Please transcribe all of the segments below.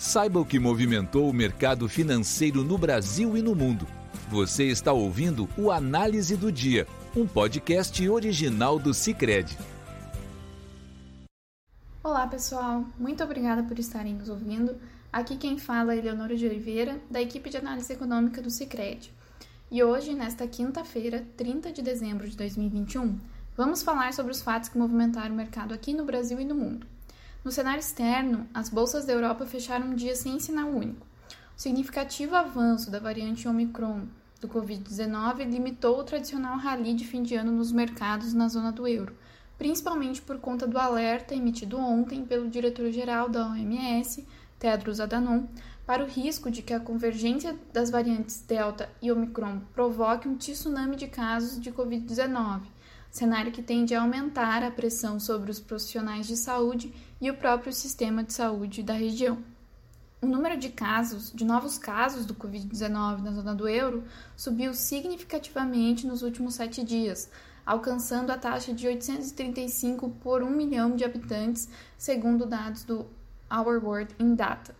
Saiba o que movimentou o mercado financeiro no Brasil e no mundo. Você está ouvindo o Análise do Dia, um podcast original do Cicred. Olá, pessoal. Muito obrigada por estarem nos ouvindo. Aqui quem fala é Eleonora de Oliveira, da equipe de análise econômica do Cicred. E hoje, nesta quinta-feira, 30 de dezembro de 2021, vamos falar sobre os fatos que movimentaram o mercado aqui no Brasil e no mundo. No cenário externo, as bolsas da Europa fecharam um dia sem sinal único. O significativo avanço da variante Omicron do Covid-19 limitou o tradicional rally de fim de ano nos mercados na zona do euro, principalmente por conta do alerta emitido ontem pelo diretor-geral da OMS, Tedros Adhanom, para o risco de que a convergência das variantes Delta e Omicron provoque um tsunami de casos de Covid-19 cenário que tende a aumentar a pressão sobre os profissionais de saúde e o próprio sistema de saúde da região. O número de casos, de novos casos do Covid-19 na zona do euro, subiu significativamente nos últimos sete dias, alcançando a taxa de 835 por 1 milhão de habitantes, segundo dados do Our World in Data.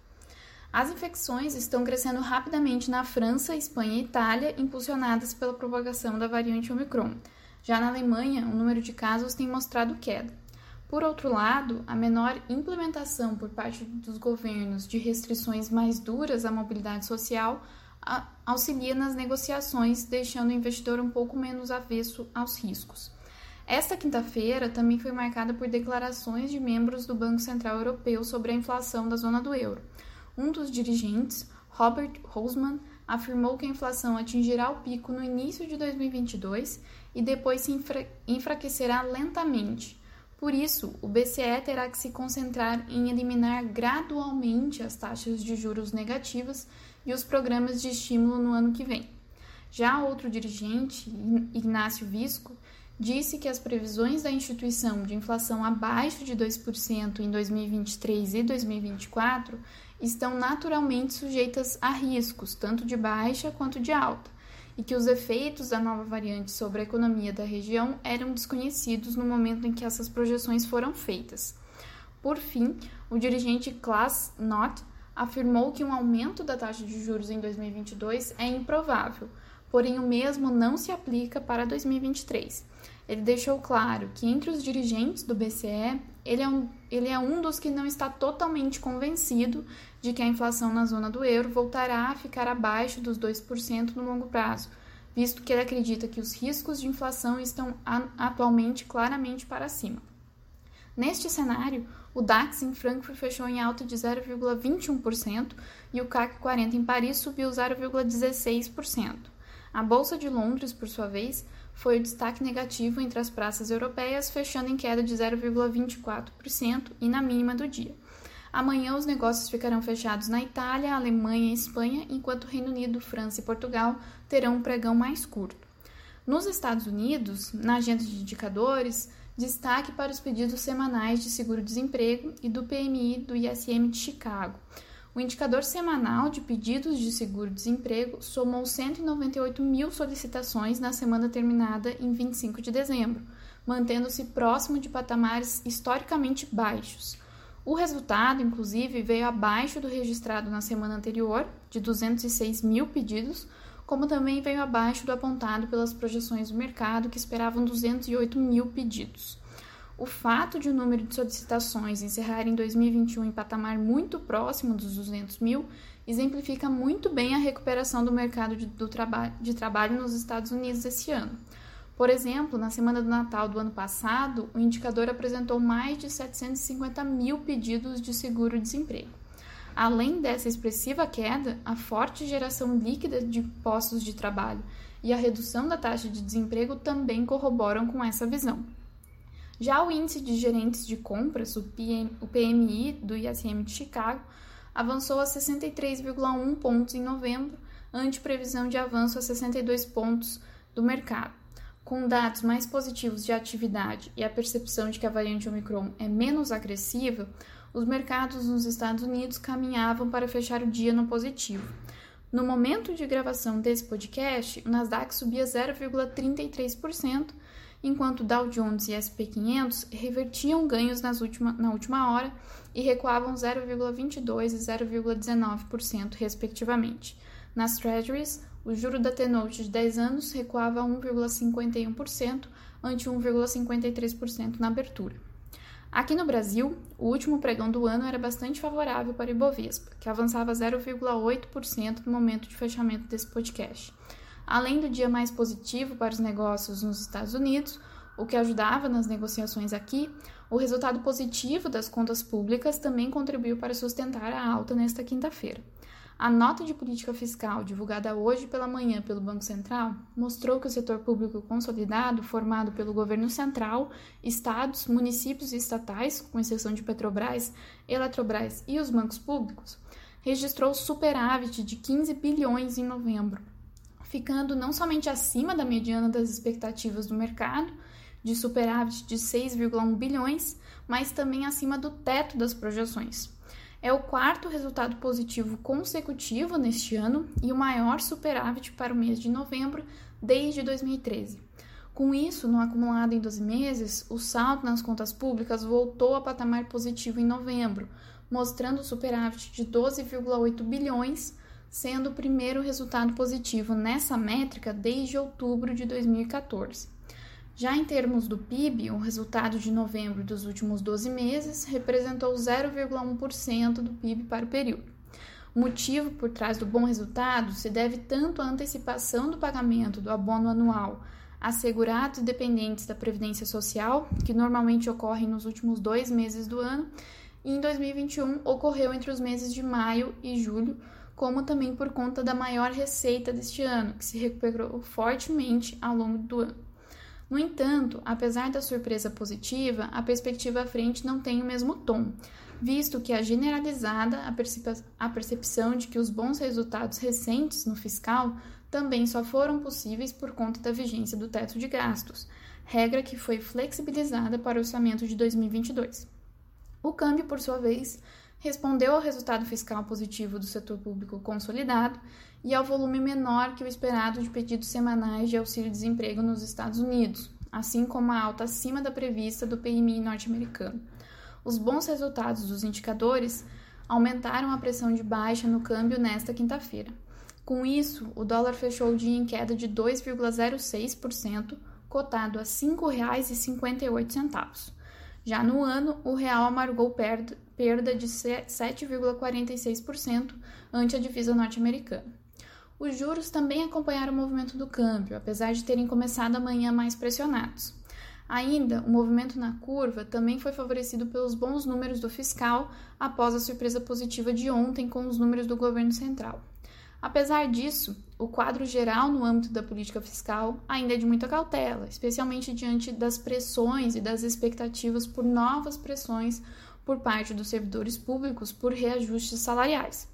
As infecções estão crescendo rapidamente na França, Espanha e Itália, impulsionadas pela propagação da variante Omicron. Já na Alemanha, o número de casos tem mostrado queda. Por outro lado, a menor implementação por parte dos governos de restrições mais duras à mobilidade social auxilia nas negociações, deixando o investidor um pouco menos avesso aos riscos. Esta quinta-feira também foi marcada por declarações de membros do Banco Central Europeu sobre a inflação da zona do euro. Um dos dirigentes, Robert Holzmann, afirmou que a inflação atingirá o pico no início de 2022 e depois se enfra enfraquecerá lentamente. Por isso, o BCE terá que se concentrar em eliminar gradualmente as taxas de juros negativas e os programas de estímulo no ano que vem. Já outro dirigente, Ignácio Visco, disse que as previsões da instituição de inflação abaixo de 2% em 2023 e 2024 estão naturalmente sujeitas a riscos, tanto de baixa quanto de alta, e que os efeitos da nova variante sobre a economia da região eram desconhecidos no momento em que essas projeções foram feitas. Por fim, o dirigente Klaas Knott afirmou que um aumento da taxa de juros em 2022 é improvável, porém o mesmo não se aplica para 2023. Ele deixou claro que entre os dirigentes do BCE, ele é um, ele é um dos que não está totalmente convencido de que a inflação na zona do euro voltará a ficar abaixo dos 2% no longo prazo, visto que ele acredita que os riscos de inflação estão atualmente claramente para cima. Neste cenário, o DAX em Frankfurt fechou em alta de 0,21% e o CAC 40 em Paris subiu 0,16%. A Bolsa de Londres, por sua vez, foi o destaque negativo entre as praças europeias, fechando em queda de 0,24% e na mínima do dia. Amanhã os negócios ficarão fechados na Itália, Alemanha e Espanha, enquanto Reino Unido, França e Portugal terão um pregão mais curto. Nos Estados Unidos, na agenda de indicadores, destaque para os pedidos semanais de seguro-desemprego e do PMI do ISM de Chicago. O indicador semanal de pedidos de seguro-desemprego somou 198 mil solicitações na semana terminada em 25 de dezembro, mantendo-se próximo de patamares historicamente baixos. O resultado, inclusive, veio abaixo do registrado na semana anterior, de 206 mil pedidos, como também veio abaixo do apontado pelas projeções do mercado, que esperavam 208 mil pedidos. O fato de o número de solicitações encerrar em 2021 em patamar muito próximo dos 200 mil exemplifica muito bem a recuperação do mercado de, do traba de trabalho nos Estados Unidos esse ano. Por exemplo, na semana do Natal do ano passado, o indicador apresentou mais de 750 mil pedidos de seguro-desemprego. Além dessa expressiva queda, a forte geração líquida de postos de trabalho e a redução da taxa de desemprego também corroboram com essa visão. Já o índice de gerentes de compras, o, PM, o PMI do ISM de Chicago, avançou a 63,1 pontos em novembro, ante previsão de avanço a 62 pontos do mercado. Com dados mais positivos de atividade e a percepção de que a variante Omicron é menos agressiva, os mercados nos Estados Unidos caminhavam para fechar o dia no positivo. No momento de gravação desse podcast, o Nasdaq subia 0,33%, enquanto Dow Jones e SP 500 revertiam ganhos nas última, na última hora e recuavam 0,22% e 0,19%, respectivamente. Nas Treasuries, o juro da T-Note de 10 anos recuava 1,51% ante 1,53% na abertura. Aqui no Brasil, o último pregão do ano era bastante favorável para o Ibovespa, que avançava 0,8% no momento de fechamento desse podcast. Além do dia mais positivo para os negócios nos Estados Unidos, o que ajudava nas negociações aqui, o resultado positivo das contas públicas também contribuiu para sustentar a alta nesta quinta-feira. A nota de política fiscal divulgada hoje pela manhã pelo Banco Central mostrou que o setor público consolidado, formado pelo governo central, estados, municípios e estatais, com exceção de Petrobras, Eletrobras e os bancos públicos, registrou superávit de 15 bilhões em novembro, ficando não somente acima da mediana das expectativas do mercado, de superávit de 6,1 bilhões, mas também acima do teto das projeções. É o quarto resultado positivo consecutivo neste ano e o maior superávit para o mês de novembro desde 2013. Com isso, no acumulado em 12 meses, o saldo nas contas públicas voltou a patamar positivo em novembro, mostrando superávit de 12,8 bilhões, sendo o primeiro resultado positivo nessa métrica desde outubro de 2014. Já em termos do PIB, o resultado de novembro dos últimos 12 meses representou 0,1% do PIB para o período. O motivo por trás do bom resultado se deve tanto à antecipação do pagamento do abono anual a segurados dependentes da Previdência Social, que normalmente ocorre nos últimos dois meses do ano, e em 2021 ocorreu entre os meses de maio e julho, como também por conta da maior receita deste ano, que se recuperou fortemente ao longo do ano. No entanto, apesar da surpresa positiva, a perspectiva à frente não tem o mesmo tom, visto que é generalizada a percepção de que os bons resultados recentes no fiscal também só foram possíveis por conta da vigência do teto de gastos, regra que foi flexibilizada para o orçamento de 2022. O câmbio, por sua vez, respondeu ao resultado fiscal positivo do setor público consolidado e ao volume menor que o esperado de pedidos semanais de auxílio-desemprego nos Estados Unidos, assim como a alta acima da prevista do PMI norte-americano. Os bons resultados dos indicadores aumentaram a pressão de baixa no câmbio nesta quinta-feira. Com isso, o dólar fechou o dia em queda de 2,06%, cotado a R$ 5,58. Já no ano, o real amargou perda, de 7,46% ante a divisa norte-americana. Os juros também acompanharam o movimento do câmbio, apesar de terem começado amanhã mais pressionados. Ainda, o movimento na curva também foi favorecido pelos bons números do fiscal após a surpresa positiva de ontem com os números do governo central. Apesar disso, o quadro geral no âmbito da política fiscal ainda é de muita cautela, especialmente diante das pressões e das expectativas por novas pressões por parte dos servidores públicos por reajustes salariais.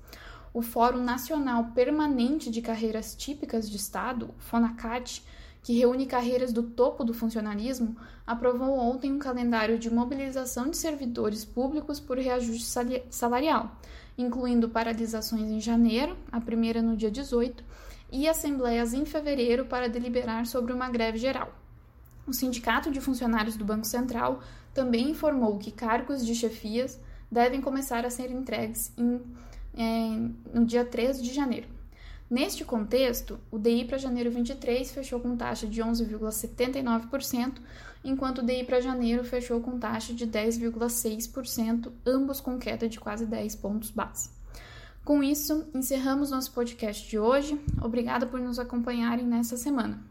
O Fórum Nacional Permanente de Carreiras Típicas de Estado, FONACAT, que reúne carreiras do topo do funcionalismo, aprovou ontem um calendário de mobilização de servidores públicos por reajuste salarial, incluindo paralisações em janeiro, a primeira no dia 18, e assembleias em fevereiro para deliberar sobre uma greve geral. O Sindicato de Funcionários do Banco Central também informou que cargos de chefias devem começar a ser entregues em, é, no dia 3 de janeiro. Neste contexto, o DI para janeiro 23 fechou com taxa de 11,79%, enquanto o DI para janeiro fechou com taxa de 10,6%, ambos com queda de quase 10 pontos base. Com isso, encerramos nosso podcast de hoje. Obrigada por nos acompanharem nessa semana.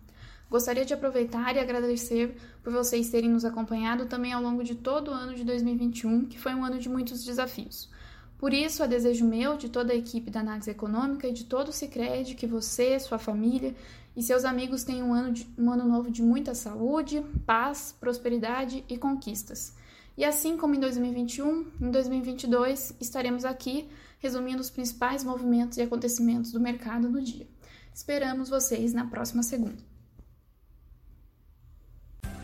Gostaria de aproveitar e agradecer por vocês terem nos acompanhado também ao longo de todo o ano de 2021, que foi um ano de muitos desafios. Por isso, é desejo meu, de toda a equipe da Análise Econômica e de todo o Cicred, que você, sua família e seus amigos tenham um ano, de, um ano novo de muita saúde, paz, prosperidade e conquistas. E assim como em 2021, em 2022 estaremos aqui resumindo os principais movimentos e acontecimentos do mercado no dia. Esperamos vocês na próxima segunda.